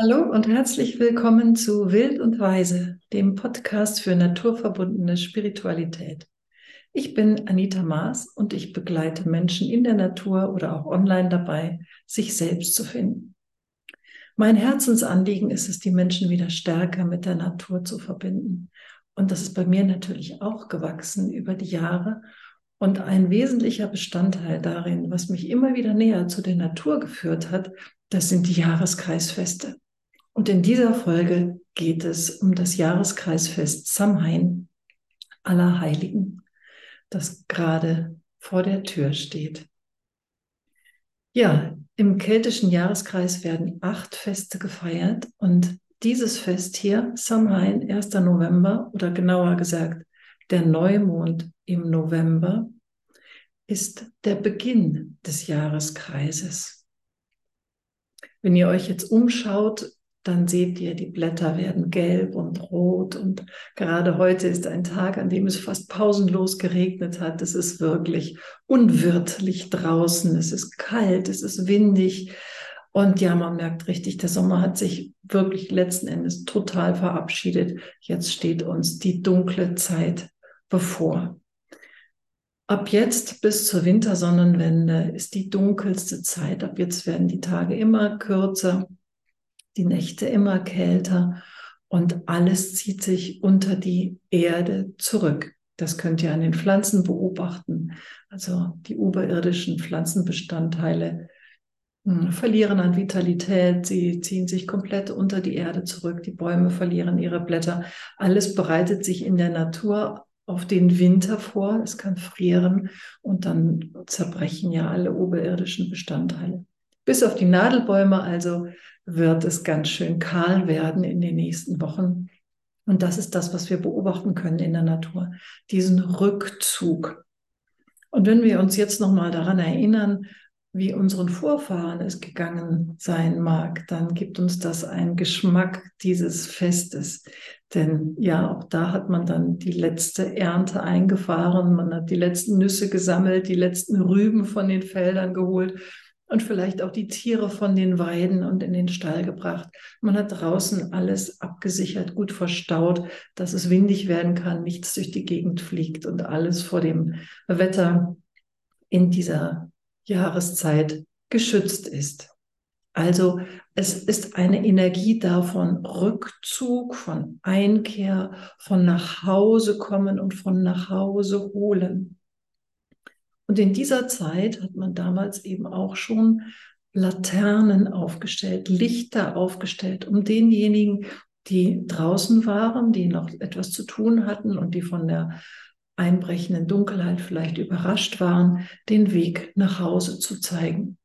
Hallo und herzlich willkommen zu Wild und Weise, dem Podcast für naturverbundene Spiritualität. Ich bin Anita Maas und ich begleite Menschen in der Natur oder auch online dabei, sich selbst zu finden. Mein Herzensanliegen ist es, die Menschen wieder stärker mit der Natur zu verbinden. Und das ist bei mir natürlich auch gewachsen über die Jahre. Und ein wesentlicher Bestandteil darin, was mich immer wieder näher zu der Natur geführt hat, das sind die Jahreskreisfeste. Und in dieser Folge geht es um das Jahreskreisfest Samhain aller Heiligen, das gerade vor der Tür steht. Ja, im keltischen Jahreskreis werden acht Feste gefeiert und dieses Fest hier, Samhain, 1. November oder genauer gesagt der Neumond im November, ist der Beginn des Jahreskreises. Wenn ihr euch jetzt umschaut dann seht ihr, die Blätter werden gelb und rot. Und gerade heute ist ein Tag, an dem es fast pausenlos geregnet hat. Es ist wirklich unwirtlich draußen. Es ist kalt, es ist windig. Und ja, man merkt richtig, der Sommer hat sich wirklich letzten Endes total verabschiedet. Jetzt steht uns die dunkle Zeit bevor. Ab jetzt bis zur Wintersonnenwende ist die dunkelste Zeit. Ab jetzt werden die Tage immer kürzer die Nächte immer kälter und alles zieht sich unter die Erde zurück. Das könnt ihr an den Pflanzen beobachten. Also die oberirdischen Pflanzenbestandteile hm, verlieren an Vitalität, sie ziehen sich komplett unter die Erde zurück, die Bäume verlieren ihre Blätter. Alles bereitet sich in der Natur auf den Winter vor. Es kann frieren und dann zerbrechen ja alle oberirdischen Bestandteile. Bis auf die Nadelbäume also wird es ganz schön kahl werden in den nächsten Wochen. Und das ist das, was wir beobachten können in der Natur, diesen Rückzug. Und wenn wir uns jetzt nochmal daran erinnern, wie unseren Vorfahren es gegangen sein mag, dann gibt uns das einen Geschmack dieses Festes. Denn ja, auch da hat man dann die letzte Ernte eingefahren, man hat die letzten Nüsse gesammelt, die letzten Rüben von den Feldern geholt und vielleicht auch die Tiere von den Weiden und in den Stall gebracht. Man hat draußen alles abgesichert, gut verstaut, dass es windig werden kann, nichts durch die Gegend fliegt und alles vor dem Wetter in dieser Jahreszeit geschützt ist. Also es ist eine Energie da von Rückzug, von Einkehr, von nach Hause kommen und von nach Hause holen. Und in dieser Zeit hat man damals eben auch schon Laternen aufgestellt, Lichter aufgestellt, um denjenigen, die draußen waren, die noch etwas zu tun hatten und die von der einbrechenden Dunkelheit vielleicht überrascht waren, den Weg nach Hause zu zeigen.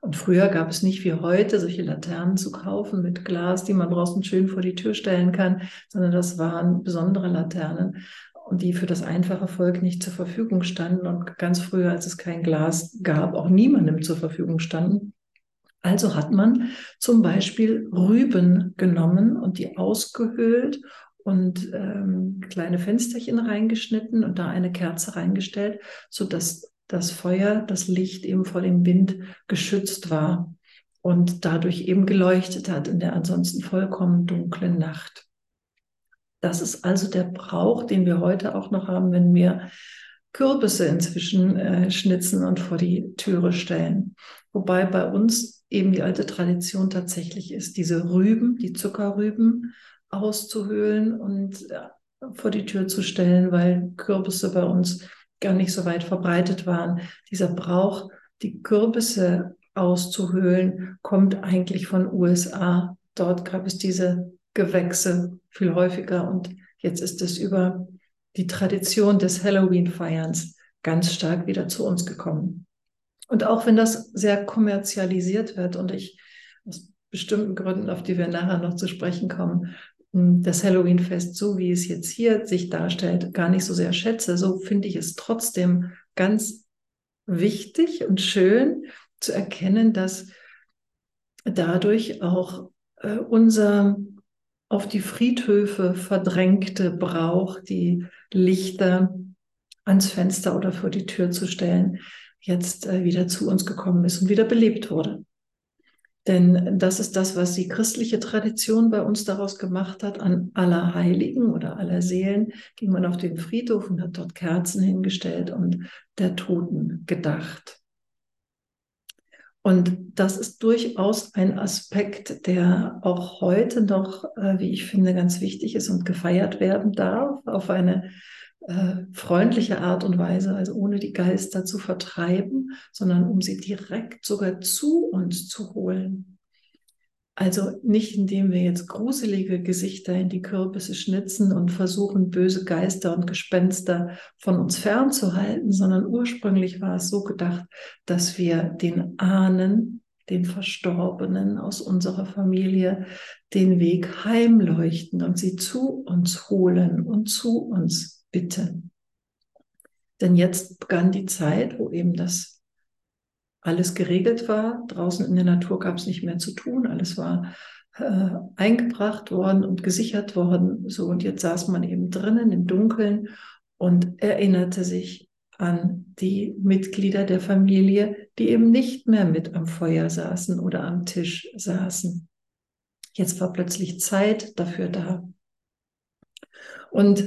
Und früher gab es nicht wie heute solche Laternen zu kaufen mit Glas, die man draußen schön vor die Tür stellen kann, sondern das waren besondere Laternen die für das einfache Volk nicht zur Verfügung standen und ganz früher, als es kein Glas gab, auch niemandem zur Verfügung standen. Also hat man zum Beispiel Rüben genommen und die ausgehöhlt und ähm, kleine Fensterchen reingeschnitten und da eine Kerze reingestellt, so dass das Feuer, das Licht eben vor dem Wind geschützt war und dadurch eben geleuchtet hat in der ansonsten vollkommen dunklen Nacht. Das ist also der Brauch, den wir heute auch noch haben, wenn wir Kürbisse inzwischen äh, schnitzen und vor die Türe stellen. Wobei bei uns eben die alte Tradition tatsächlich ist, diese Rüben, die Zuckerrüben auszuhöhlen und äh, vor die Tür zu stellen, weil Kürbisse bei uns gar nicht so weit verbreitet waren. Dieser Brauch, die Kürbisse auszuhöhlen, kommt eigentlich von USA. Dort gab es diese Gewächse viel häufiger. Und jetzt ist es über die Tradition des Halloween-Feierns ganz stark wieder zu uns gekommen. Und auch wenn das sehr kommerzialisiert wird und ich aus bestimmten Gründen, auf die wir nachher noch zu sprechen kommen, das Halloween-Fest, so wie es jetzt hier sich darstellt, gar nicht so sehr schätze, so finde ich es trotzdem ganz wichtig und schön zu erkennen, dass dadurch auch äh, unser auf die Friedhöfe verdrängte Brauch, die Lichter ans Fenster oder vor die Tür zu stellen, jetzt äh, wieder zu uns gekommen ist und wieder belebt wurde. Denn das ist das, was die christliche Tradition bei uns daraus gemacht hat. An aller Heiligen oder aller Seelen ging man auf den Friedhof und hat dort Kerzen hingestellt und der Toten gedacht. Und das ist durchaus ein Aspekt, der auch heute noch, äh, wie ich finde, ganz wichtig ist und gefeiert werden darf auf eine äh, freundliche Art und Weise, also ohne die Geister zu vertreiben, sondern um sie direkt sogar zu uns zu holen. Also nicht indem wir jetzt gruselige Gesichter in die Kürbisse schnitzen und versuchen, böse Geister und Gespenster von uns fernzuhalten, sondern ursprünglich war es so gedacht, dass wir den Ahnen, den Verstorbenen aus unserer Familie, den Weg heimleuchten und sie zu uns holen und zu uns bitten. Denn jetzt begann die Zeit, wo eben das alles geregelt war. Draußen in der Natur gab es nicht mehr zu tun. Alles war äh, eingebracht worden und gesichert worden. So, und jetzt saß man eben drinnen im Dunkeln und erinnerte sich an die Mitglieder der Familie, die eben nicht mehr mit am Feuer saßen oder am Tisch saßen. Jetzt war plötzlich Zeit dafür da. Und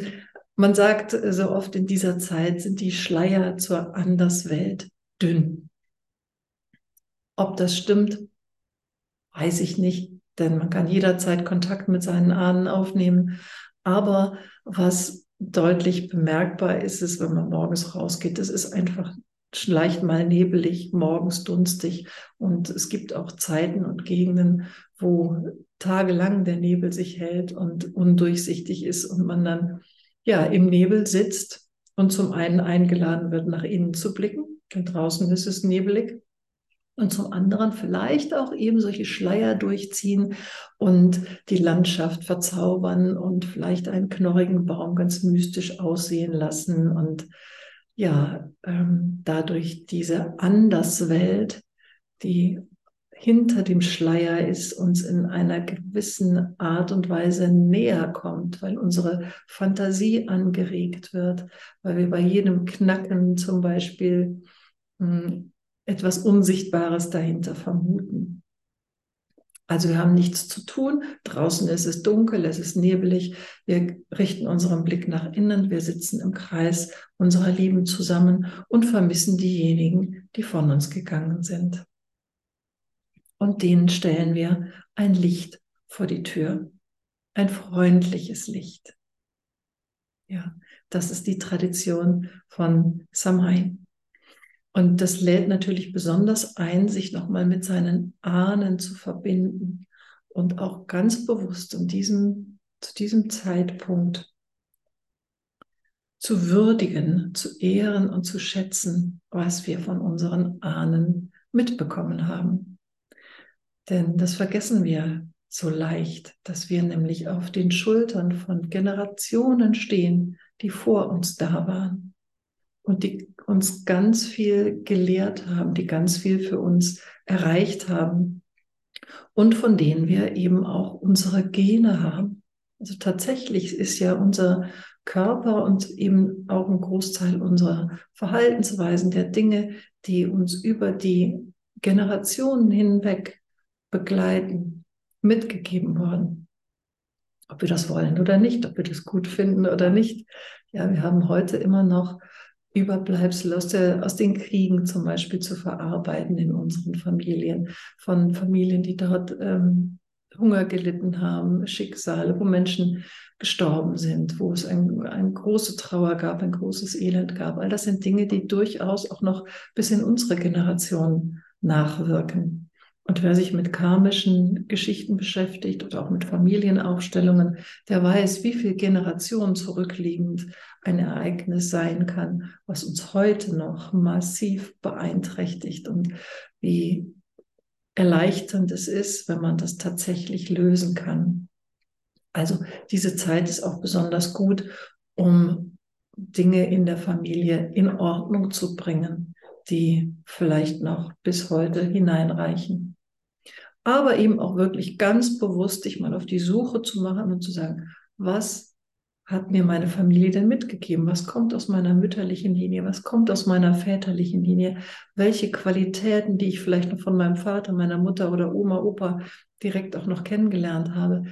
man sagt so oft in dieser Zeit sind die Schleier zur Anderswelt dünn. Ob das stimmt, weiß ich nicht, denn man kann jederzeit Kontakt mit seinen Ahnen aufnehmen. Aber was deutlich bemerkbar ist, ist, wenn man morgens rausgeht, es ist einfach leicht mal nebelig, morgens dunstig. Und es gibt auch Zeiten und Gegenden, wo tagelang der Nebel sich hält und undurchsichtig ist und man dann ja im Nebel sitzt und zum einen eingeladen wird, nach innen zu blicken, denn draußen ist es nebelig und zum anderen vielleicht auch eben solche Schleier durchziehen und die Landschaft verzaubern und vielleicht einen knorrigen Baum ganz mystisch aussehen lassen und ja, ähm, dadurch diese Anderswelt, die hinter dem Schleier ist, uns in einer gewissen Art und Weise näher kommt, weil unsere Fantasie angeregt wird, weil wir bei jedem Knacken zum Beispiel hm, etwas Unsichtbares dahinter vermuten. Also wir haben nichts zu tun. Draußen ist es dunkel, es ist nebelig. Wir richten unseren Blick nach innen. Wir sitzen im Kreis unserer Lieben zusammen und vermissen diejenigen, die von uns gegangen sind. Und denen stellen wir ein Licht vor die Tür. Ein freundliches Licht. Ja, das ist die Tradition von Samhain. Und das lädt natürlich besonders ein, sich nochmal mit seinen Ahnen zu verbinden und auch ganz bewusst in diesem, zu diesem Zeitpunkt zu würdigen, zu ehren und zu schätzen, was wir von unseren Ahnen mitbekommen haben. Denn das vergessen wir so leicht, dass wir nämlich auf den Schultern von Generationen stehen, die vor uns da waren und die uns ganz viel gelehrt haben, die ganz viel für uns erreicht haben und von denen wir eben auch unsere Gene haben. Also tatsächlich ist ja unser Körper und eben auch ein Großteil unserer Verhaltensweisen der Dinge, die uns über die Generationen hinweg begleiten, mitgegeben worden. Ob wir das wollen oder nicht, ob wir das gut finden oder nicht. Ja, wir haben heute immer noch Überbleibsel aus, der, aus den Kriegen zum Beispiel zu verarbeiten in unseren Familien, von Familien, die dort ähm, Hunger gelitten haben, Schicksale, wo Menschen gestorben sind, wo es ein, eine große Trauer gab, ein großes Elend gab. All das sind Dinge, die durchaus auch noch bis in unsere Generation nachwirken. Und wer sich mit karmischen Geschichten beschäftigt oder auch mit Familienaufstellungen, der weiß, wie viel Generationen zurückliegend ein Ereignis sein kann, was uns heute noch massiv beeinträchtigt und wie erleichternd es ist, wenn man das tatsächlich lösen kann. Also diese Zeit ist auch besonders gut, um Dinge in der Familie in Ordnung zu bringen, die vielleicht noch bis heute hineinreichen aber eben auch wirklich ganz bewusst sich mal auf die Suche zu machen und zu sagen, was hat mir meine Familie denn mitgegeben? Was kommt aus meiner mütterlichen Linie? Was kommt aus meiner väterlichen Linie? Welche Qualitäten, die ich vielleicht noch von meinem Vater, meiner Mutter oder Oma, Opa direkt auch noch kennengelernt habe,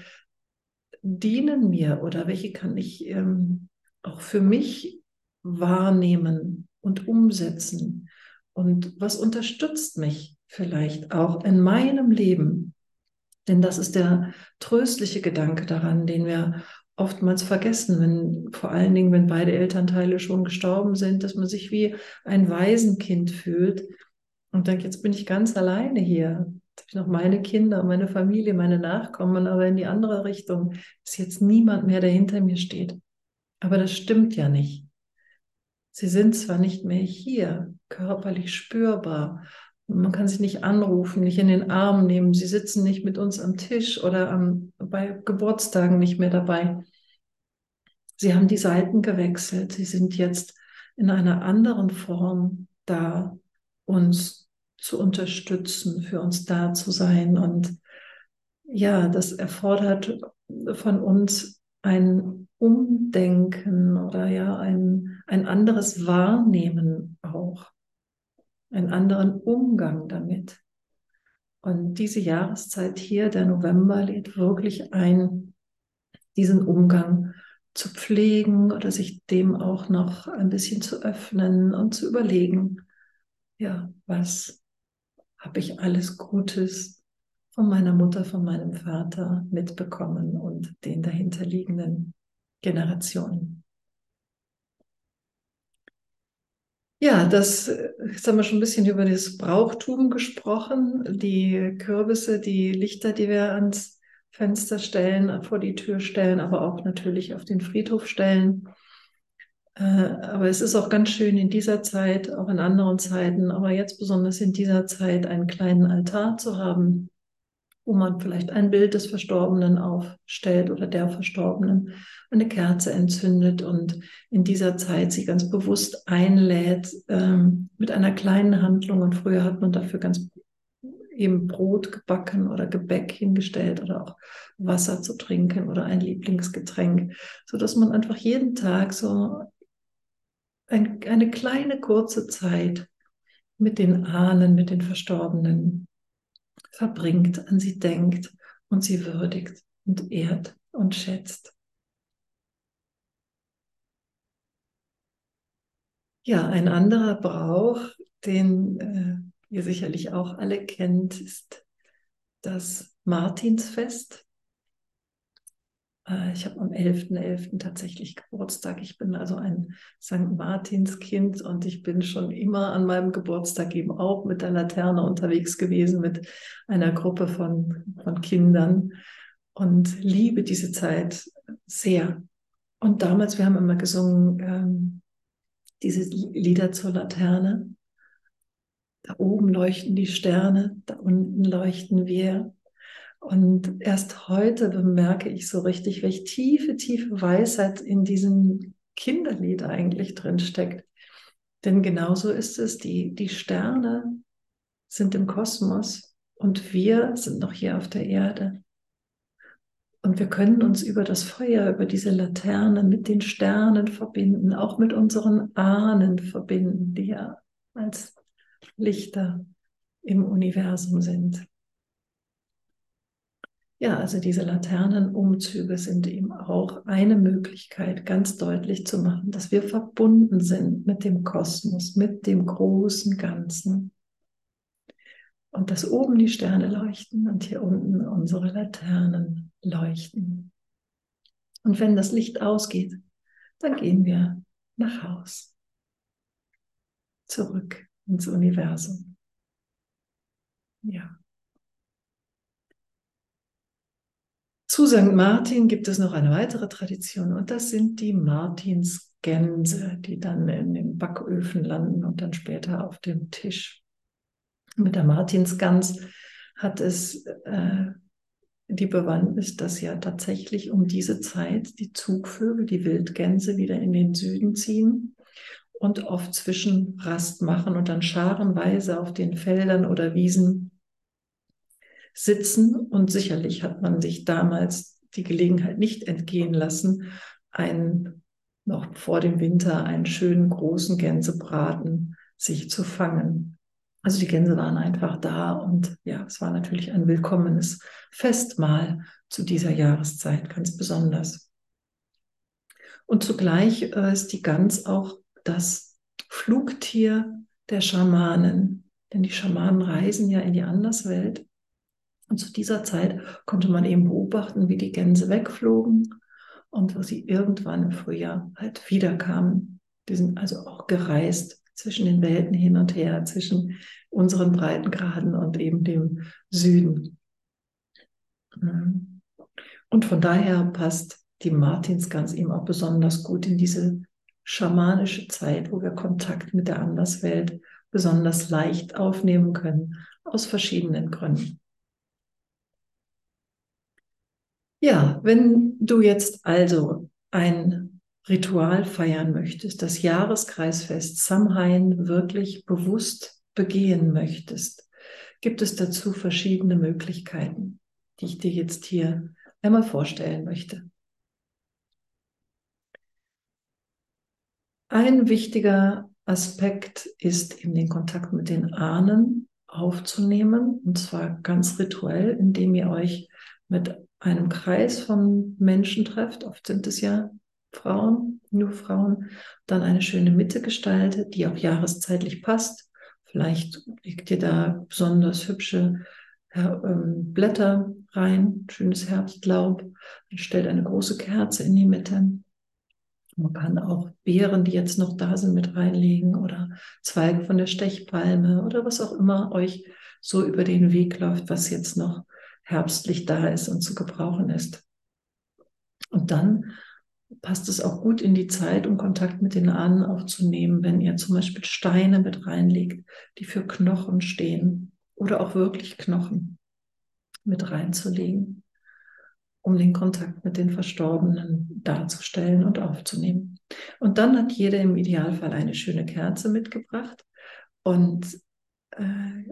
dienen mir oder welche kann ich ähm, auch für mich wahrnehmen und umsetzen? Und was unterstützt mich vielleicht auch in meinem Leben? Denn das ist der tröstliche Gedanke daran, den wir oftmals vergessen, wenn vor allen Dingen, wenn beide Elternteile schon gestorben sind, dass man sich wie ein Waisenkind fühlt und denkt, jetzt bin ich ganz alleine hier. Jetzt habe ich noch meine Kinder, meine Familie, meine Nachkommen, aber in die andere Richtung ist jetzt niemand mehr, der hinter mir steht. Aber das stimmt ja nicht. Sie sind zwar nicht mehr hier, körperlich spürbar, man kann sie nicht anrufen, nicht in den Arm nehmen. Sie sitzen nicht mit uns am Tisch oder am, bei Geburtstagen nicht mehr dabei. Sie haben die Seiten gewechselt. Sie sind jetzt in einer anderen Form da, uns zu unterstützen, für uns da zu sein. Und ja, das erfordert von uns ein Umdenken oder ja, ein, ein anderes Wahrnehmen auch einen anderen Umgang damit. Und diese Jahreszeit hier, der November, lädt wirklich ein, diesen Umgang zu pflegen oder sich dem auch noch ein bisschen zu öffnen und zu überlegen, ja, was habe ich alles Gutes von meiner Mutter, von meinem Vater mitbekommen und den dahinterliegenden Generationen. Ja, das, jetzt haben wir schon ein bisschen über das Brauchtum gesprochen, die Kürbisse, die Lichter, die wir ans Fenster stellen, vor die Tür stellen, aber auch natürlich auf den Friedhof stellen. Äh, aber es ist auch ganz schön in dieser Zeit, auch in anderen Zeiten, aber jetzt besonders in dieser Zeit einen kleinen Altar zu haben, wo man vielleicht ein Bild des Verstorbenen aufstellt oder der Verstorbenen, eine Kerze entzündet und in dieser Zeit sie ganz bewusst einlädt ähm, mit einer kleinen Handlung. Und früher hat man dafür ganz eben Brot gebacken oder Gebäck hingestellt oder auch Wasser zu trinken oder ein Lieblingsgetränk, so dass man einfach jeden Tag so ein, eine kleine kurze Zeit mit den Ahnen, mit den Verstorbenen verbringt, an sie denkt und sie würdigt und ehrt und schätzt. Ja, ein anderer Brauch, den äh, ihr sicherlich auch alle kennt, ist das Martinsfest. Äh, ich habe am 11.11. .11. tatsächlich Geburtstag. Ich bin also ein St. Martinskind und ich bin schon immer an meinem Geburtstag eben auch mit der Laterne unterwegs gewesen, mit einer Gruppe von, von Kindern und liebe diese Zeit sehr. Und damals, wir haben immer gesungen, ähm, diese Lieder zur Laterne. Da oben leuchten die Sterne, da unten leuchten wir. Und erst heute bemerke ich so richtig, welche tiefe, tiefe Weisheit in diesem Kinderlied eigentlich drin steckt. Denn genauso ist es, die, die Sterne sind im Kosmos und wir sind noch hier auf der Erde. Und wir können uns über das Feuer, über diese Laterne mit den Sternen verbinden, auch mit unseren Ahnen verbinden, die ja als Lichter im Universum sind. Ja, also diese Laternenumzüge sind eben auch eine Möglichkeit, ganz deutlich zu machen, dass wir verbunden sind mit dem Kosmos, mit dem großen Ganzen. Und dass oben die Sterne leuchten und hier unten unsere Laternen leuchten. Und wenn das Licht ausgeht, dann gehen wir nach Haus. Zurück ins Universum. Ja. Zu St. Martin gibt es noch eine weitere Tradition und das sind die Martinsgänse, die dann in den Backöfen landen und dann später auf dem Tisch. Mit der Martinsgans hat es äh, die Bewandtnis, dass ja tatsächlich um diese Zeit die Zugvögel, die Wildgänse wieder in den Süden ziehen und oft Zwischenrast machen und dann scharenweise auf den Feldern oder Wiesen sitzen. Und sicherlich hat man sich damals die Gelegenheit nicht entgehen lassen, einen, noch vor dem Winter einen schönen großen Gänsebraten sich zu fangen. Also die Gänse waren einfach da und ja, es war natürlich ein willkommenes Festmahl zu dieser Jahreszeit, ganz besonders. Und zugleich äh, ist die Gans auch das Flugtier der Schamanen, denn die Schamanen reisen ja in die Anderswelt. Und zu dieser Zeit konnte man eben beobachten, wie die Gänse wegflogen und wo sie irgendwann im Frühjahr halt wiederkamen. Die sind also auch gereist zwischen den Welten hin und her, zwischen unseren Breitengraden und eben dem Süden. Und von daher passt die Martinsgans eben auch besonders gut in diese schamanische Zeit, wo wir Kontakt mit der Anderswelt besonders leicht aufnehmen können, aus verschiedenen Gründen. Ja, wenn du jetzt also ein Ritual feiern möchtest, das Jahreskreisfest Samhain wirklich bewusst begehen möchtest, gibt es dazu verschiedene Möglichkeiten, die ich dir jetzt hier einmal vorstellen möchte. Ein wichtiger Aspekt ist eben den Kontakt mit den Ahnen aufzunehmen, und zwar ganz rituell, indem ihr euch mit einem Kreis von Menschen trefft, oft sind es ja Frauen, nur Frauen, dann eine schöne Mitte gestaltet, die auch jahreszeitlich passt. Vielleicht legt ihr da besonders hübsche ähm, Blätter rein, schönes Herbstlaub, und stellt eine große Kerze in die Mitte. Man kann auch Beeren, die jetzt noch da sind, mit reinlegen oder Zweige von der Stechpalme oder was auch immer euch so über den Weg läuft, was jetzt noch herbstlich da ist und zu gebrauchen ist. Und dann passt es auch gut in die Zeit, um Kontakt mit den Ahnen aufzunehmen, wenn ihr zum Beispiel Steine mit reinlegt, die für Knochen stehen oder auch wirklich Knochen mit reinzulegen, um den Kontakt mit den Verstorbenen darzustellen und aufzunehmen. Und dann hat jeder im Idealfall eine schöne Kerze mitgebracht und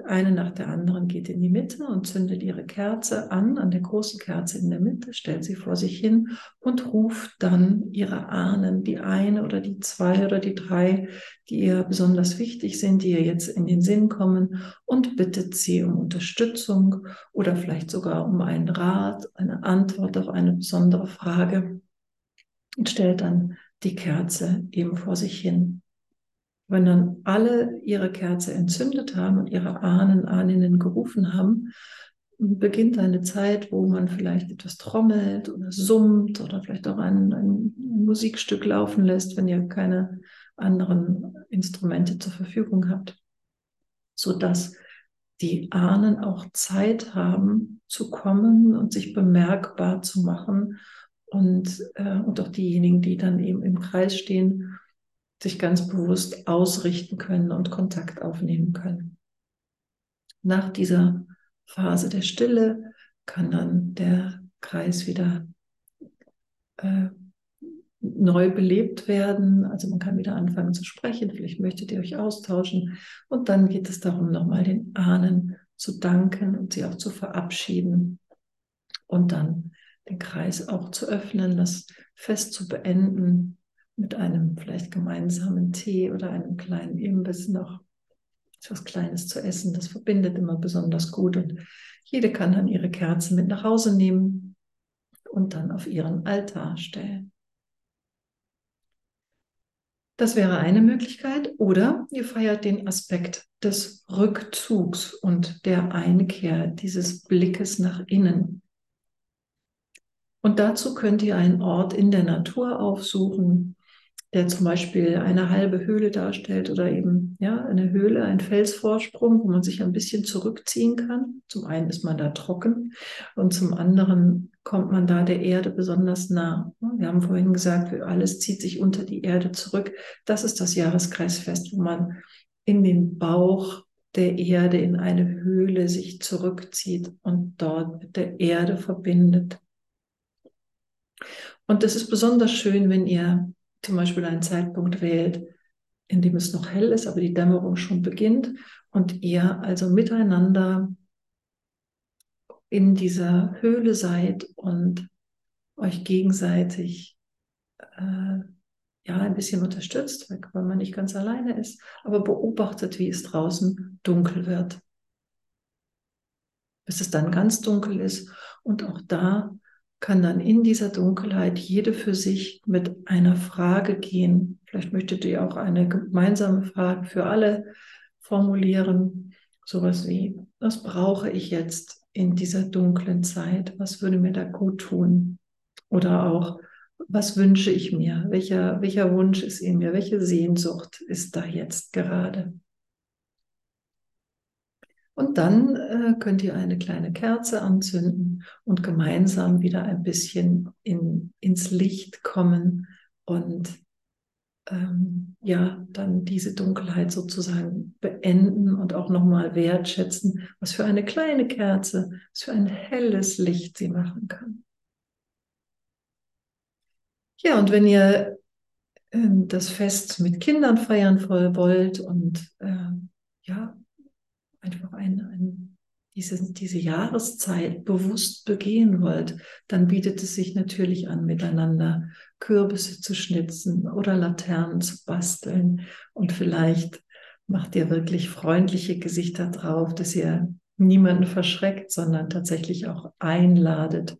eine nach der anderen geht in die Mitte und zündet ihre Kerze an, an der großen Kerze in der Mitte, stellt sie vor sich hin und ruft dann ihre Ahnen, die eine oder die zwei oder die drei, die ihr besonders wichtig sind, die ihr jetzt in den Sinn kommen und bittet sie um Unterstützung oder vielleicht sogar um einen Rat, eine Antwort auf eine besondere Frage und stellt dann die Kerze eben vor sich hin. Wenn dann alle ihre Kerze entzündet haben und ihre Ahnen, Ahninnen gerufen haben, beginnt eine Zeit, wo man vielleicht etwas trommelt oder summt oder vielleicht auch ein, ein Musikstück laufen lässt, wenn ihr keine anderen Instrumente zur Verfügung habt, so dass die Ahnen auch Zeit haben zu kommen und sich bemerkbar zu machen und, äh, und auch diejenigen, die dann eben im Kreis stehen, sich ganz bewusst ausrichten können und Kontakt aufnehmen können. Nach dieser Phase der Stille kann dann der Kreis wieder äh, neu belebt werden. Also man kann wieder anfangen zu sprechen. Vielleicht möchtet ihr euch austauschen. Und dann geht es darum, nochmal den Ahnen zu danken und sie auch zu verabschieden. Und dann den Kreis auch zu öffnen, das Fest zu beenden mit einem vielleicht gemeinsamen Tee oder einem kleinen Imbiss noch etwas Kleines zu essen. Das verbindet immer besonders gut und jede kann dann ihre Kerze mit nach Hause nehmen und dann auf ihren Altar stellen. Das wäre eine Möglichkeit. Oder ihr feiert den Aspekt des Rückzugs und der Einkehr, dieses Blickes nach innen. Und dazu könnt ihr einen Ort in der Natur aufsuchen, der zum Beispiel eine halbe Höhle darstellt oder eben ja eine Höhle, ein Felsvorsprung, wo man sich ein bisschen zurückziehen kann. Zum einen ist man da trocken und zum anderen kommt man da der Erde besonders nah. Wir haben vorhin gesagt, alles zieht sich unter die Erde zurück. Das ist das Jahreskreisfest, wo man in den Bauch der Erde in eine Höhle sich zurückzieht und dort mit der Erde verbindet. Und das ist besonders schön, wenn ihr zum Beispiel einen Zeitpunkt wählt, in dem es noch hell ist, aber die Dämmerung schon beginnt und ihr also miteinander in dieser Höhle seid und euch gegenseitig äh, ja ein bisschen unterstützt, weil man nicht ganz alleine ist, aber beobachtet, wie es draußen dunkel wird. Bis es dann ganz dunkel ist und auch da kann dann in dieser Dunkelheit jede für sich mit einer Frage gehen. Vielleicht möchtet ihr auch eine gemeinsame Frage für alle formulieren. Sowas wie, was brauche ich jetzt in dieser dunklen Zeit? Was würde mir da gut tun? Oder auch, was wünsche ich mir? Welcher, welcher Wunsch ist in mir? Welche Sehnsucht ist da jetzt gerade? Und dann äh, könnt ihr eine kleine Kerze anzünden und gemeinsam wieder ein bisschen in, ins Licht kommen und ähm, ja, dann diese Dunkelheit sozusagen beenden und auch nochmal wertschätzen, was für eine kleine Kerze, was für ein helles Licht sie machen kann. Ja, und wenn ihr äh, das Fest mit Kindern feiern wollt und äh, ja, einfach ein, ein, diese, diese Jahreszeit bewusst begehen wollt, dann bietet es sich natürlich an, miteinander Kürbisse zu schnitzen oder Laternen zu basteln. Und vielleicht macht ihr wirklich freundliche Gesichter drauf, dass ihr niemanden verschreckt, sondern tatsächlich auch einladet,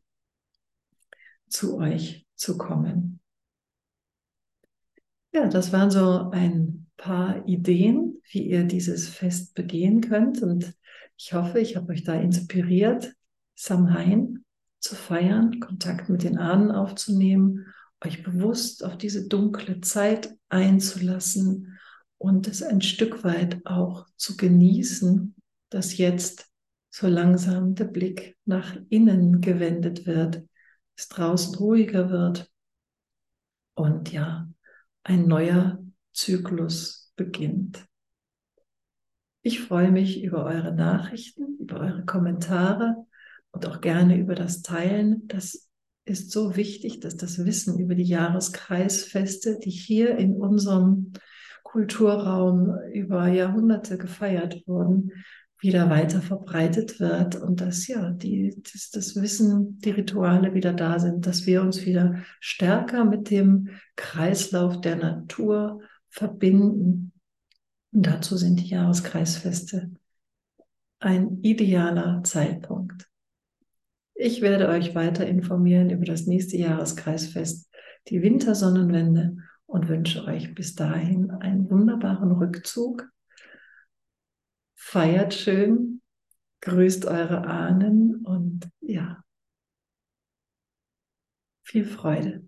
zu euch zu kommen. Ja, das waren so ein paar Ideen, wie ihr dieses Fest begehen könnt. Und ich hoffe, ich habe euch da inspiriert, Samhain zu feiern, Kontakt mit den Ahnen aufzunehmen, euch bewusst auf diese dunkle Zeit einzulassen und es ein Stück weit auch zu genießen, dass jetzt so langsam der Blick nach innen gewendet wird, es draußen ruhiger wird und ja, ein neuer Zyklus beginnt. Ich freue mich über eure Nachrichten, über eure Kommentare und auch gerne über das Teilen. Das ist so wichtig, dass das Wissen über die Jahreskreisfeste, die hier in unserem Kulturraum über Jahrhunderte gefeiert wurden, wieder weiter verbreitet wird und dass ja die, dass das Wissen, die Rituale wieder da sind, dass wir uns wieder stärker mit dem Kreislauf der Natur verbinden. Und dazu sind die Jahreskreisfeste ein idealer Zeitpunkt. Ich werde euch weiter informieren über das nächste Jahreskreisfest, die Wintersonnenwende und wünsche euch bis dahin einen wunderbaren Rückzug. Feiert schön, grüßt eure Ahnen und ja, viel Freude.